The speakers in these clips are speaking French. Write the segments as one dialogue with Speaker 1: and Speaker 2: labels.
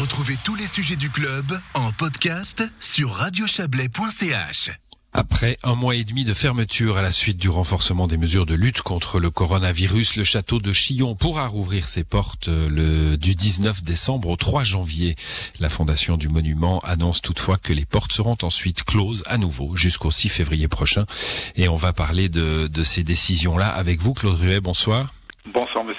Speaker 1: Retrouvez tous les sujets du club en podcast sur radiochablais.ch.
Speaker 2: Après un mois et demi de fermeture à la suite du renforcement des mesures de lutte contre le coronavirus, le château de Chillon pourra rouvrir ses portes euh, le, du 19 décembre au 3 janvier. La fondation du monument annonce toutefois que les portes seront ensuite closes à nouveau jusqu'au 6 février prochain. Et on va parler de, de ces décisions-là avec vous, Claude Ruet. Bonsoir.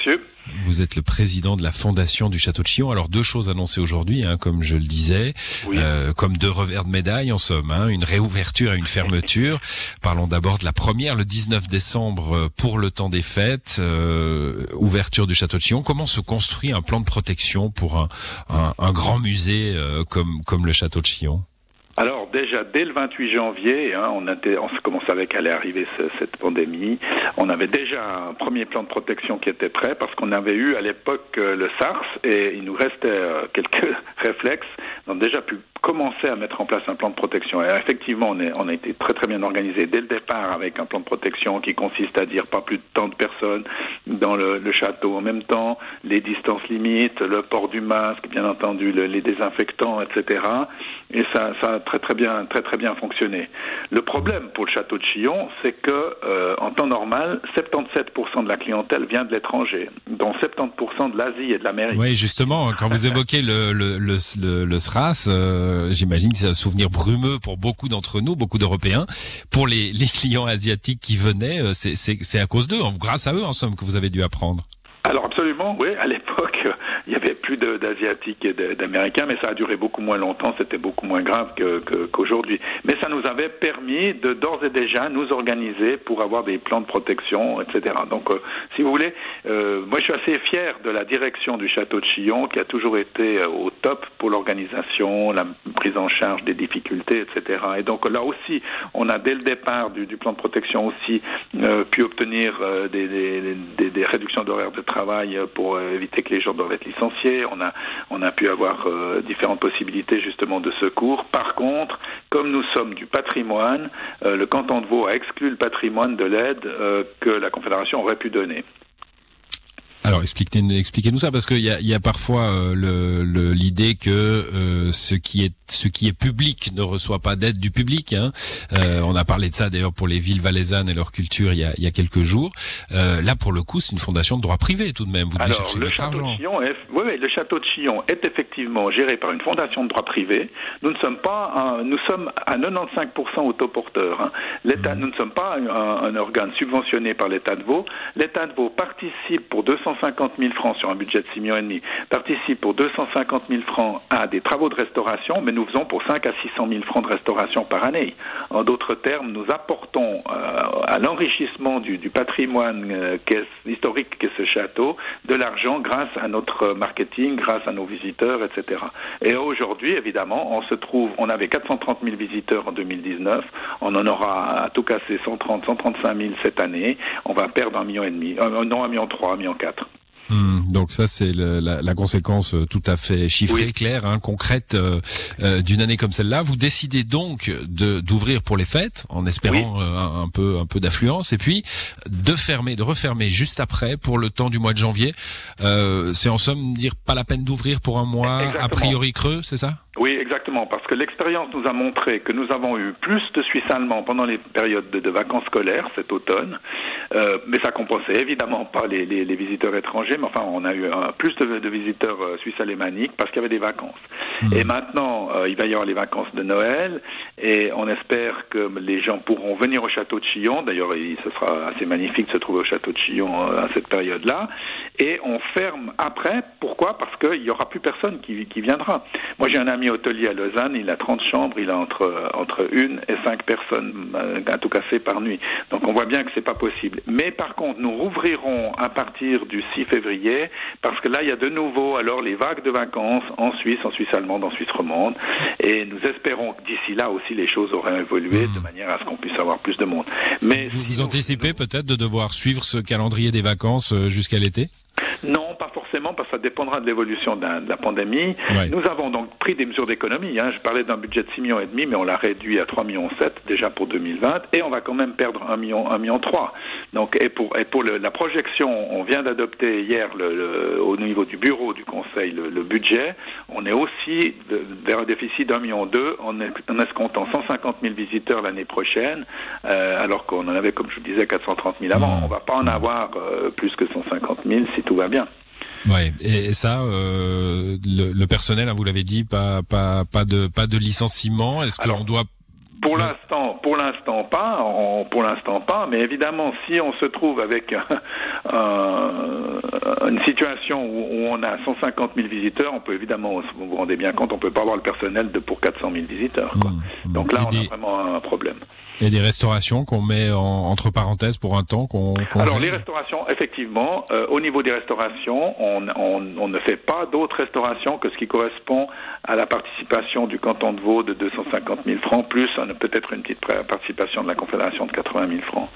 Speaker 3: Monsieur.
Speaker 2: Vous êtes le président de la fondation du Château de Chillon. Alors deux choses annoncées aujourd'hui, hein, comme je le disais, euh, comme deux revers de médaille en somme, hein, une réouverture et une fermeture. Parlons d'abord de la première, le 19 décembre euh, pour le temps des fêtes, euh, ouverture du Château de Chillon. Comment se construit un plan de protection pour un, un, un grand musée euh, comme, comme le Château de Chillon?
Speaker 3: Déjà dès le 28 janvier, hein, on, était, on savait qu'allait arriver ce, cette pandémie. On avait déjà un premier plan de protection qui était prêt parce qu'on avait eu à l'époque euh, le SARS et il nous restait euh, quelques réflexes. Déjà commencer à mettre en place un plan de protection. Et effectivement, on, est, on a été très très bien organisé dès le départ avec un plan de protection qui consiste à dire pas plus de tant de personnes dans le, le château en même temps, les distances limites, le port du masque, bien entendu, le, les désinfectants, etc. Et ça, ça a très très bien très très bien fonctionné. Le problème pour le château de Chillon, c'est que euh, en temps normal, 77% de la clientèle vient de l'étranger, dont 70% de l'Asie et de l'Amérique.
Speaker 2: Oui, justement, quand vous évoquez le, le, le, le, le SRAS, euh, j'imagine que c'est un souvenir brumeux pour beaucoup d'entre nous, beaucoup d'Européens. Pour les, clients asiatiques qui venaient, euh, c'est à cause d'eux, grâce à eux en somme, que vous avez dû apprendre.
Speaker 3: Alors absolument, oui. À il y avait plus d'asiatiques et d'américains, mais ça a duré beaucoup moins longtemps. C'était beaucoup moins grave qu'aujourd'hui. Mais ça nous avait permis de d'ores et déjà nous organiser pour avoir des plans de protection, etc. Donc, euh, si vous voulez, euh, moi je suis assez fier de la direction du château de Chillon qui a toujours été euh, au top pour l'organisation, la prise en charge des difficultés, etc. Et donc là aussi, on a dès le départ du, plan de protection aussi euh, pu obtenir euh, des, réductions d'horaire de travail pour euh, éviter que les gens doivent être licenciés. On a, pu avoir euh, différentes possibilités justement de secours. Par contre, comme nous sommes du patrimoine, euh, le canton de Vaud a exclu le patrimoine de l'aide euh, que la Confédération aurait pu donner.
Speaker 2: Alors expliquez-nous expliquez ça parce qu'il y a, y a parfois euh, l'idée que euh, ce qui est ce qui est public ne reçoit pas d'aide du public. Hein. Euh, on a parlé de ça d'ailleurs pour les villes valaisannes et leur culture il y a, il y a quelques jours. Euh, là pour le coup c'est une fondation de droit privé tout de même. Vous devez
Speaker 3: Alors,
Speaker 2: chercher
Speaker 3: le château
Speaker 2: argent.
Speaker 3: De Chillon est, oui, oui, le château de Chillon est effectivement géré par une fondation de droit privé. Nous ne sommes pas, un- nous sommes à 95% autoporteurs. Hein. L'État, nous ne sommes pas un, un organe subventionné par l'État de Vaud. L'État de Vaud participe pour 250 000 francs sur un budget de 6 millions et demi, participe pour 250 000 francs à des travaux de restauration, mais nous faisons pour 5 à 600 000 francs de restauration par année. En d'autres termes, nous apportons euh, à l'enrichissement du, patrimoine euh, historique qu'est ce château de l'argent grâce à notre marketing, grâce à nos visiteurs, etc. Et aujourd'hui, évidemment, on se trouve, on avait 430 000 visiteurs en 2019, on en aura à tout casser 130, 135 000 cette année, on va perdre un million et demi, euh, non un million trois, un million quatre.
Speaker 2: Hmm, donc ça c'est la, la conséquence euh, tout à fait chiffrée,
Speaker 3: Oui.
Speaker 2: claire, hein, concrète euh, euh, d'une année comme celle-là. Vous décidez donc d'ouvrir pour les fêtes en espérant euh, un, un peu un peu d'affluence et puis de fermer, de refermer juste après pour le temps du mois de janvier. Euh, c'est en somme dire pas la peine d'ouvrir pour un mois a priori creux, c'est ça?
Speaker 3: Oui, exactement, parce que l'expérience nous a montré que nous avons eu plus de Suisses allemands pendant les périodes de, de vacances scolaires cet automne, euh, mais ça compensait évidemment pas les, les, visiteurs étrangers, mais enfin on a eu un, plus de, de visiteurs euh, suisses alémaniques parce qu'il y avait des vacances. Et maintenant, euh, il va y avoir les vacances de Noël, et on espère que les gens pourront venir au château de Chillon. D'ailleurs, il- ce sera assez magnifique de se trouver au château de Chillon euh, à cette période-là. Et on ferme après. Pourquoi? Parce qu'il n'y aura plus personne qui, viendra. Moi, j'ai un ami hôtelier à Lausanne. Il a 30 chambres. Il a entre entre une et cinq personnes euh, à tout casser par nuit. Donc, on voit bien que c'est pas possible. Mais par contre, nous rouvrirons à partir du 6 février parce que là, il y a de nouveau alors les vagues de vacances en Suisse, en Suisse allemande, en Suisse romande. Et nous espérons que d'ici là aussi, les choses auraient évolué de manière à ce qu'on puisse avoir plus de monde. Mais
Speaker 2: Vous,
Speaker 3: si
Speaker 2: vous anticipez peut-être de devoir suivre ce calendrier des vacances euh, jusqu'à l'été?
Speaker 3: Non, pas forcément. parce que ça dépendra de l'évolution de, la pandémie. Nous avons donc pris des mesures d'économie. Hein. Je parlais d'un budget de 6 millions et demi, mais on l'a réduit à 3 millions 7 déjà pour 2020 et on va quand même perdre 1 million, 1 million 3. Donc, et pour, et pour le, la projection, on vient d'adopter hier le, au niveau du bureau du Conseil le, budget. On est aussi vers un déficit d'un million deux en, en escomptant 150 000 visiteurs l'année prochaine, euh, alors qu'on en avait, comme je vous disais, 430 000 avant. Mmh. On va pas en avoir euh, plus que 150 000 si tout va bien.
Speaker 2: Ouais, et, ça, euh, le, le, personnel, hein, vous l'avez dit, pas, pas, pas de, pas de licenciement. Est-ce qu'on doit
Speaker 3: pour l'instant, pour l'instant pas, pour l'instant pas, mais évidemment, si on se trouve avec une situation où, on a 150 000 visiteurs, on peut évidemment, vous vous rendez bien compte, on peut pas avoir le personnel de pour 400 000 visiteurs. Quoi. Mmh, mmh. Donc là, on a vraiment un problème.
Speaker 2: Et des restaurations qu'on met entre parenthèses pour un temps qu'on.
Speaker 3: Alors les restaurations, effectivement, euh, au niveau des restaurations, on, on, on ne fait pas d'autres restaurations que ce qui correspond à la participation du canton de Vaud de 250 000 francs, plus peut-être une petite participation de la Confédération de 80 000 francs.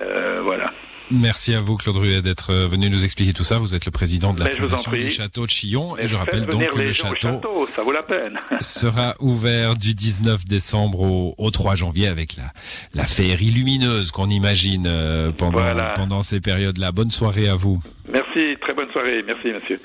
Speaker 3: Euh, voilà.
Speaker 2: Merci à vous, Claude Ruet, d'être euh, venu nous expliquer tout ça. Vous êtes le président de la Fondation du Château de Chillon. Et je rappelle donc que le château,
Speaker 3: ça vaut la peine.
Speaker 2: sera ouvert du 19 décembre au, au 3 janvier avec la, la féerie lumineuse qu'on imagine euh, pendant, pendant ces périodes-là. Bonne soirée à vous.
Speaker 3: Merci, très bonne soirée. Merci, monsieur.